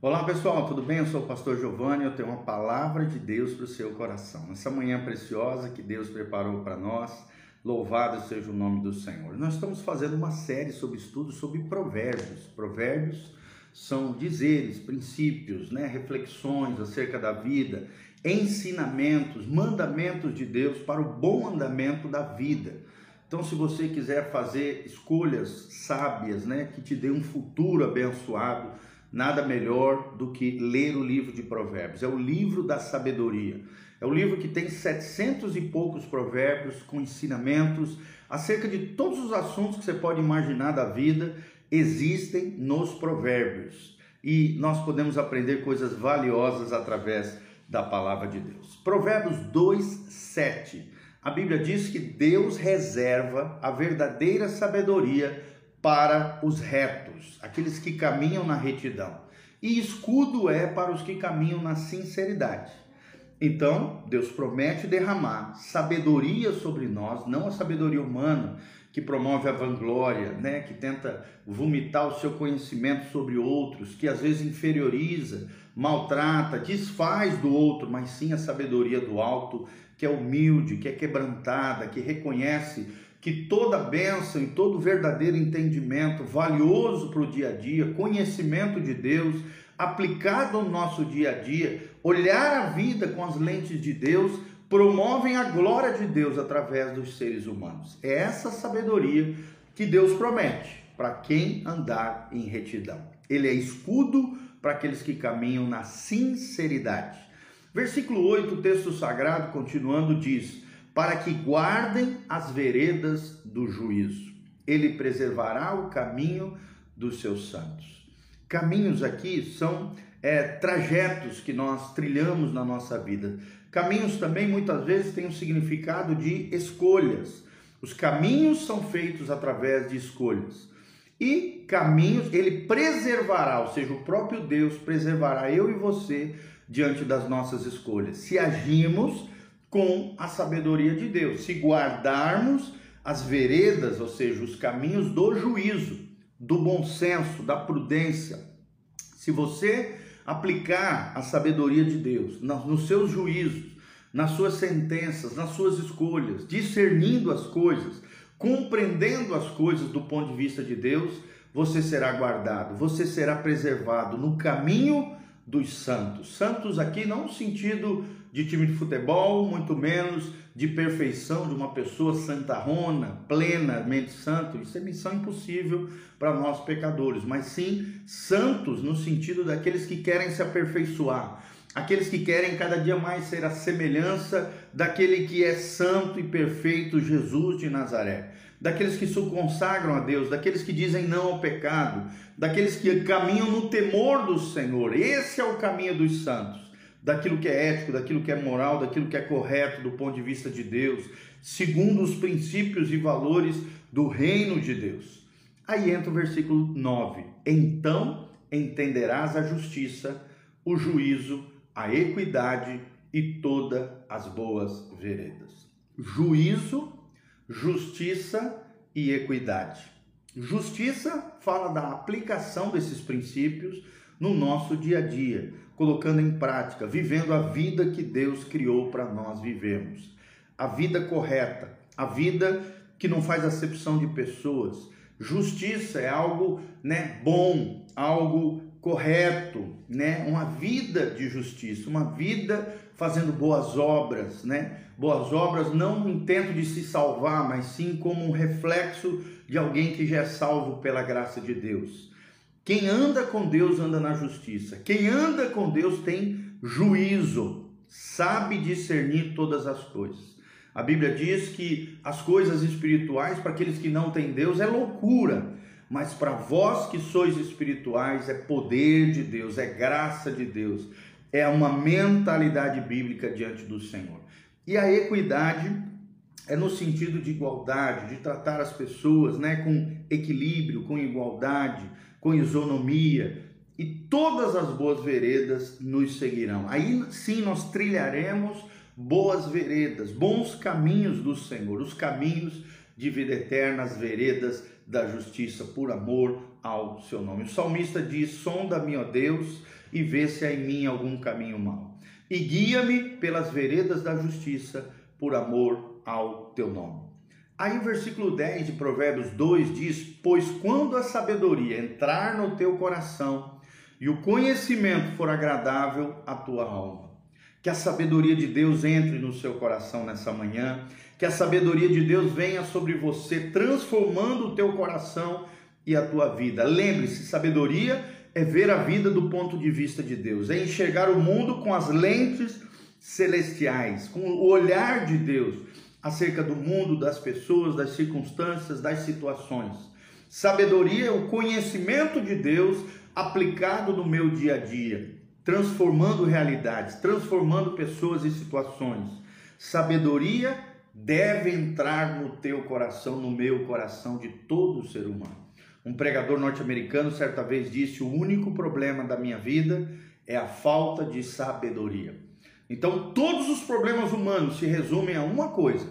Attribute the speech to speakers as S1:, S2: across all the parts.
S1: Olá pessoal, tudo bem? Eu sou o pastor Giovanni, eu tenho uma palavra de Deus para o seu coração. Nessa manhã preciosa que Deus preparou para nós, louvado seja o nome do Senhor. Nós estamos fazendo uma série sobre estudos sobre provérbios. Provérbios são dizeres, princípios, né? reflexões acerca da vida, ensinamentos, mandamentos de Deus para o bom andamento da vida. Então, se você quiser fazer escolhas sábias, né, que te dê um futuro abençoado, nada melhor do que ler o livro de Provérbios. É o livro da sabedoria. É o livro que tem setecentos e poucos provérbios com ensinamentos acerca de todos os assuntos que você pode imaginar da vida, existem nos provérbios. E nós podemos aprender coisas valiosas através da palavra de Deus. Provérbios 2, 7. A Bíblia diz que Deus reserva a verdadeira sabedoria para os retos, aqueles que caminham na retidão, e escudo é para os que caminham na sinceridade. Então, Deus promete derramar sabedoria sobre nós, não a sabedoria humana que promove a vanglória, né, que tenta vomitar o seu conhecimento sobre outros, que às vezes inferioriza, maltrata, desfaz do outro, mas sim a sabedoria do alto, que é humilde, que é quebrantada, que reconhece que toda bênção e todo verdadeiro entendimento valioso para o dia a dia, conhecimento de Deus, aplicado no nosso dia a dia, olhar a vida com as lentes de Deus, promovem a glória de Deus através dos seres humanos. É essa sabedoria que Deus promete para quem andar em retidão. Ele é escudo para aqueles que caminham na sinceridade. Versículo 8, o texto sagrado, continuando, diz: para que guardem as veredas do juízo. Ele preservará o caminho dos seus santos. Caminhos aqui são é, trajetos que nós trilhamos na nossa vida. Caminhos também muitas vezes têm um significado de escolhas. Os caminhos são feitos através de escolhas. E caminhos, ele preservará, ou seja, o próprio Deus preservará eu e você diante das nossas escolhas. Se agimos com a sabedoria de Deus. Se guardarmos as veredas, ou seja, os caminhos do juízo, do bom senso, da prudência, se você aplicar a sabedoria de Deus nos seus juízos, nas suas sentenças, nas suas escolhas, discernindo as coisas, compreendendo as coisas do ponto de vista de Deus, você será guardado, você será preservado no caminho dos santos. Santos aqui não no sentido de time de futebol, muito menos de perfeição de uma pessoa santarrona, plenamente santo. Isso é missão impossível para nós pecadores, mas sim santos no sentido daqueles que querem se aperfeiçoar, aqueles que querem cada dia mais ser a semelhança daquele que é santo e perfeito, Jesus de Nazaré daqueles que se consagram a Deus, daqueles que dizem não ao pecado, daqueles que caminham no temor do Senhor. Esse é o caminho dos santos, daquilo que é ético, daquilo que é moral, daquilo que é correto do ponto de vista de Deus, segundo os princípios e valores do reino de Deus. Aí entra o versículo 9: Então entenderás a justiça, o juízo, a equidade e todas as boas veredas. Juízo justiça e equidade. Justiça fala da aplicação desses princípios no nosso dia a dia, colocando em prática, vivendo a vida que Deus criou para nós vivermos. A vida correta, a vida que não faz acepção de pessoas. Justiça é algo, né, bom, algo correto, né? Uma vida de justiça, uma vida fazendo boas obras, né? Boas obras não no intento de se salvar, mas sim como um reflexo de alguém que já é salvo pela graça de Deus. Quem anda com Deus anda na justiça. Quem anda com Deus tem juízo, sabe discernir todas as coisas. A Bíblia diz que as coisas espirituais para aqueles que não têm Deus é loucura mas para vós que sois espirituais é poder de Deus, é graça de Deus, é uma mentalidade bíblica diante do Senhor. E a equidade é no sentido de igualdade, de tratar as pessoas né, com equilíbrio, com igualdade, com isonomia, e todas as boas veredas nos seguirão. Aí sim nós trilharemos boas veredas, bons caminhos do Senhor, os caminhos de vida eterna, as veredas da justiça por amor, ao seu nome. O salmista diz: Sonda-me, ó Deus, e vê se há em mim algum caminho mau. E guia-me pelas veredas da justiça, por amor ao teu nome. Aí o versículo 10 de Provérbios 2 diz: Pois quando a sabedoria entrar no teu coração e o conhecimento for agradável à tua alma. Que a sabedoria de Deus entre no seu coração nessa manhã, que a sabedoria de Deus venha sobre você, transformando o teu coração e a tua vida. Lembre-se, sabedoria é ver a vida do ponto de vista de Deus, é enxergar o mundo com as lentes celestiais, com o olhar de Deus acerca do mundo, das pessoas, das circunstâncias, das situações. Sabedoria é o conhecimento de Deus aplicado no meu dia a dia, transformando realidades, transformando pessoas e situações. Sabedoria deve entrar no teu coração, no meu coração de todo ser humano. Um pregador norte-americano certa vez disse: O único problema da minha vida é a falta de sabedoria. Então, todos os problemas humanos se resumem a uma coisa: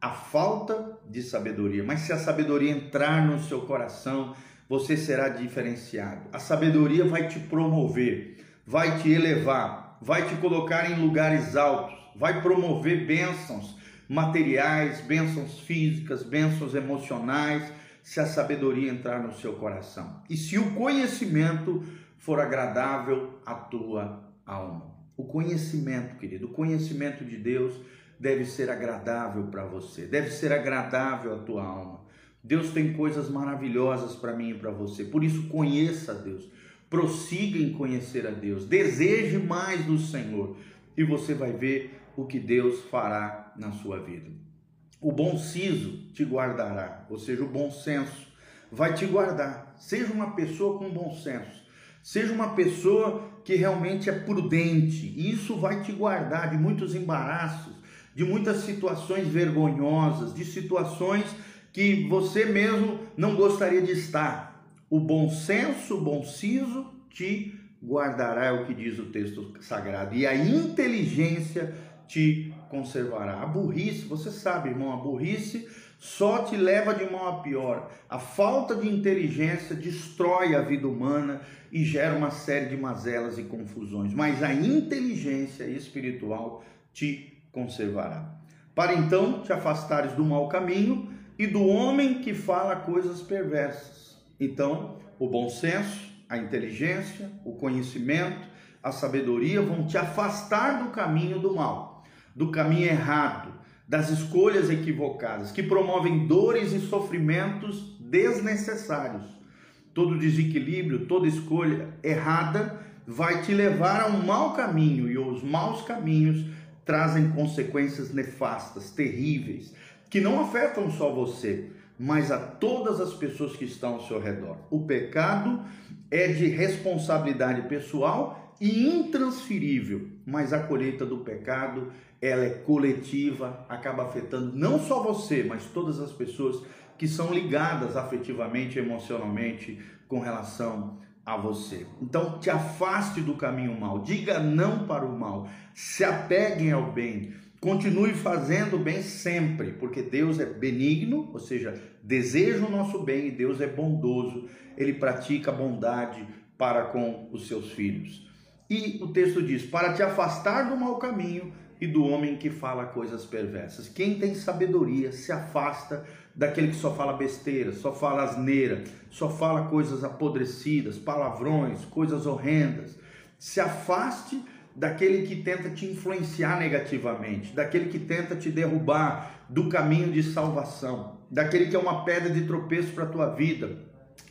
S1: a falta de sabedoria. Mas se a sabedoria entrar no seu coração, você será diferenciado. A sabedoria vai te promover, vai te elevar, vai te colocar em lugares altos, vai promover bênçãos materiais, bênçãos físicas, bênçãos emocionais se a sabedoria entrar no seu coração e se o conhecimento for agradável à tua alma. O conhecimento, querido, o conhecimento de Deus deve ser agradável para você, deve ser agradável à tua alma. Deus tem coisas maravilhosas para mim e para você, por isso conheça a Deus, prossiga em conhecer a Deus, deseje mais do Senhor e você vai ver o que Deus fará na sua vida. O bom siso te guardará, ou seja, o bom senso vai te guardar. Seja uma pessoa com bom senso. Seja uma pessoa que realmente é prudente. Isso vai te guardar de muitos embaraços, de muitas situações vergonhosas, de situações que você mesmo não gostaria de estar. O bom senso, o bom siso te guardará, é o que diz o texto sagrado. E a inteligência te conservará. A burrice, você sabe, irmão, a burrice só te leva de mal a pior. A falta de inteligência destrói a vida humana e gera uma série de mazelas e confusões. Mas a inteligência espiritual te conservará. Para então te afastares do mau caminho e do homem que fala coisas perversas. Então, o bom senso, a inteligência, o conhecimento, a sabedoria vão te afastar do caminho do mal do caminho errado, das escolhas equivocadas, que promovem dores e sofrimentos desnecessários. Todo desequilíbrio, toda escolha errada vai te levar a um mau caminho e os maus caminhos trazem consequências nefastas, terríveis, que não afetam só você, mas a todas as pessoas que estão ao seu redor. O pecado é de responsabilidade pessoal e intransferível, mas a colheita do pecado ela é coletiva, acaba afetando não só você, mas todas as pessoas que são ligadas afetivamente, emocionalmente com relação a você. Então, te afaste do caminho mal, diga não para o mal, se apeguem ao bem, continue fazendo o bem sempre, porque Deus é benigno, ou seja, deseja o nosso bem e Deus é bondoso, ele pratica bondade para com os seus filhos. E o texto diz: para te afastar do mau caminho, e do homem que fala coisas perversas. Quem tem sabedoria se afasta daquele que só fala besteira, só fala asneira, só fala coisas apodrecidas, palavrões, coisas horrendas. Se afaste daquele que tenta te influenciar negativamente, daquele que tenta te derrubar do caminho de salvação, daquele que é uma pedra de tropeço para a tua vida.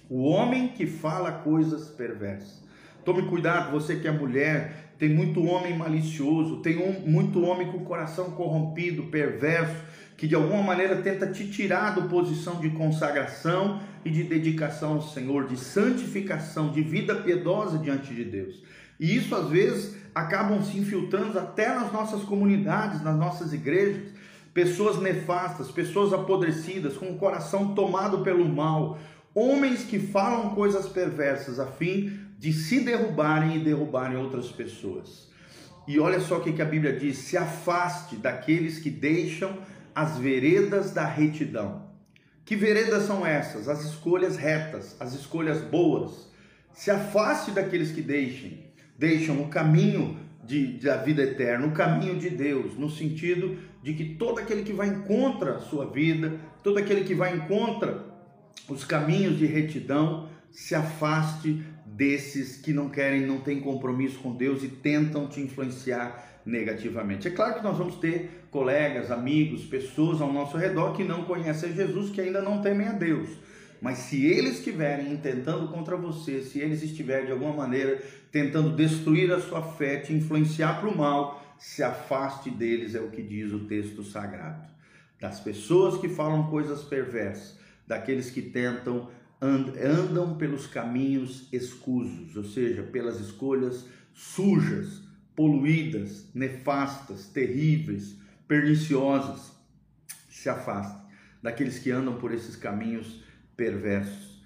S1: O homem que fala coisas perversas. Tome cuidado, você que é mulher, tem muito homem malicioso, tem um, muito homem com coração corrompido, perverso, que de alguma maneira tenta te tirar da posição de consagração e de dedicação ao Senhor, de santificação, de vida piedosa diante de Deus. E isso às vezes acabam se infiltrando até nas nossas comunidades, nas nossas igrejas. Pessoas nefastas, pessoas apodrecidas, com o coração tomado pelo mal, homens que falam coisas perversas a fim de se derrubarem e derrubarem outras pessoas. E olha só o que a Bíblia diz: se afaste daqueles que deixam as veredas da retidão. Que veredas são essas? As escolhas retas, as escolhas boas. Se afaste daqueles que deixem, deixam o caminho de, da vida eterna, o caminho de Deus, no sentido de que todo aquele que vai em contra a sua vida, todo aquele que vai em contra os caminhos de retidão, se afaste desses que não querem, não têm compromisso com Deus e tentam te influenciar negativamente. É claro que nós vamos ter colegas, amigos, pessoas ao nosso redor que não conhecem Jesus, que ainda não temem a Deus. Mas se eles estiverem intentando contra você, se eles estiverem de alguma maneira tentando destruir a sua fé, te influenciar para o mal, se afaste deles, é o que diz o texto sagrado. Das pessoas que falam coisas perversas, daqueles que tentam andam pelos caminhos escusos, ou seja, pelas escolhas sujas, poluídas, nefastas, terríveis, perniciosas. Se afaste daqueles que andam por esses caminhos perversos.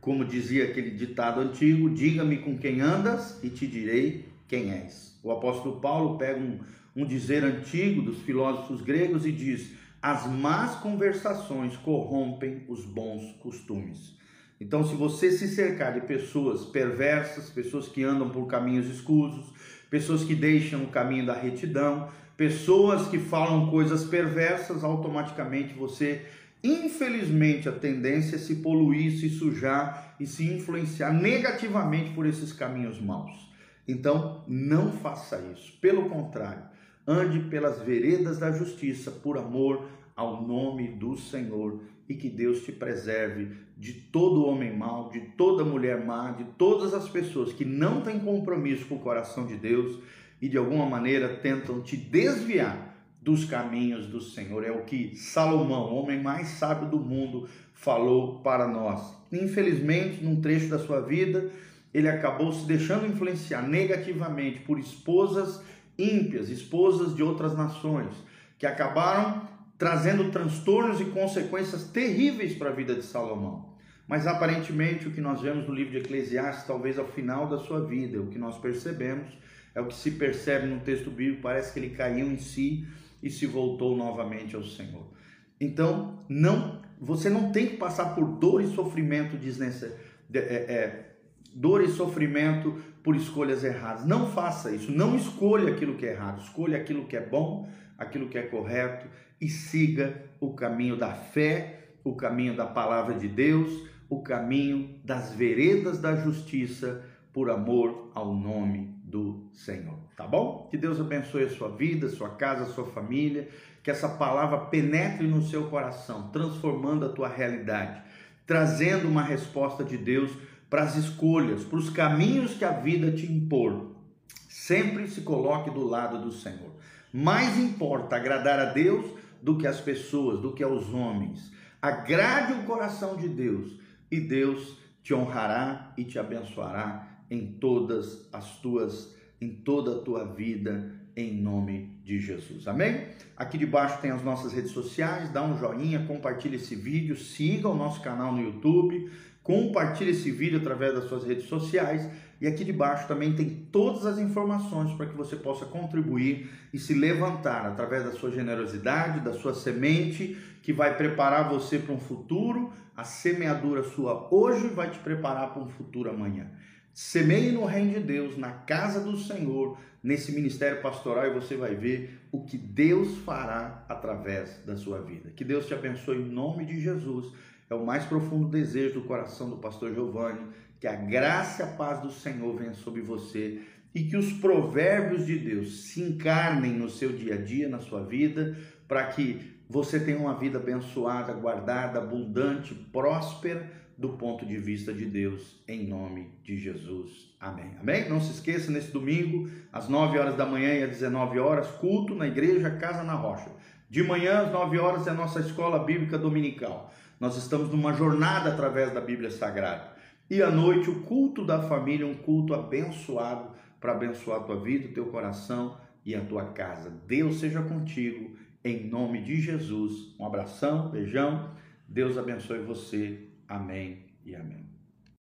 S1: Como dizia aquele ditado antigo: diga-me com quem andas e te direi quem és. O apóstolo Paulo pega um, um dizer antigo dos filósofos gregos e diz: as más conversações corrompem os bons costumes. Então, se você se cercar de pessoas perversas, pessoas que andam por caminhos escusos, pessoas que deixam o caminho da retidão, pessoas que falam coisas perversas, automaticamente você, infelizmente, a tendência é se poluir, se sujar e se influenciar negativamente por esses caminhos maus. Então, não faça isso. Pelo contrário, ande pelas veredas da justiça por amor ao nome do Senhor e que Deus te preserve de todo homem mau, de toda mulher má, de todas as pessoas que não têm compromisso com o coração de Deus e de alguma maneira tentam te desviar dos caminhos do Senhor. É o que Salomão, o homem mais sábio do mundo, falou para nós. Infelizmente, num trecho da sua vida, ele acabou se deixando influenciar negativamente por esposas ímpias, esposas de outras nações, que acabaram trazendo transtornos e consequências terríveis para a vida de Salomão. Mas aparentemente o que nós vemos no livro de Eclesiastes, talvez ao final da sua vida, o que nós percebemos, é o que se percebe no texto bíblico, parece que ele caiu em si e se voltou novamente ao Senhor. Então, não, você não tem que passar por dor e sofrimento desnecessário. É, é, dor e sofrimento por escolhas erradas. Não faça isso. Não escolha aquilo que é errado. Escolha aquilo que é bom, aquilo que é correto e siga o caminho da fé, o caminho da palavra de Deus, o caminho das veredas da justiça, por amor ao nome do Senhor. Tá bom? Que Deus abençoe a sua vida, sua casa, sua família, que essa palavra penetre no seu coração, transformando a tua realidade, trazendo uma resposta de Deus para as escolhas, para os caminhos que a vida te impor. Sempre se coloque do lado do Senhor. Mais importa agradar a Deus do que as pessoas, do que aos homens. Agrade o coração de Deus e Deus te honrará e te abençoará em todas as tuas, em toda a tua vida, em nome de Jesus. Amém? Aqui debaixo tem as nossas redes sociais, dá um joinha, compartilhe esse vídeo, siga o nosso canal no YouTube, compartilhe esse vídeo através das suas redes sociais e aqui debaixo também tem todas as informações para que você possa contribuir e se levantar através da sua generosidade, da sua semente, que vai preparar você para um futuro. A semeadura sua hoje vai te preparar para um futuro amanhã. Semeie no reino de Deus, na casa do Senhor, nesse ministério pastoral e você vai ver o que Deus fará através da sua vida. Que Deus te abençoe em nome de Jesus. É o mais profundo desejo do coração do pastor Giovanni que a graça e a paz do Senhor venha sobre você e que os provérbios de Deus se encarnem no seu dia a dia, na sua vida, para que você tenha uma vida abençoada, guardada, abundante, próspera do ponto de vista de Deus, em nome de Jesus. Amém. Amém? Não se esqueça, nesse domingo, às 9 horas da manhã e às 19 horas, culto na igreja Casa na Rocha. De manhã, às 9 horas, é a nossa escola bíblica dominical. Nós estamos numa jornada através da Bíblia Sagrada. E à noite, o culto da família, um culto abençoado para abençoar a tua vida, o teu coração e a tua casa. Deus seja contigo, em nome de Jesus. Um abração, beijão. Deus abençoe você. Amém e amém.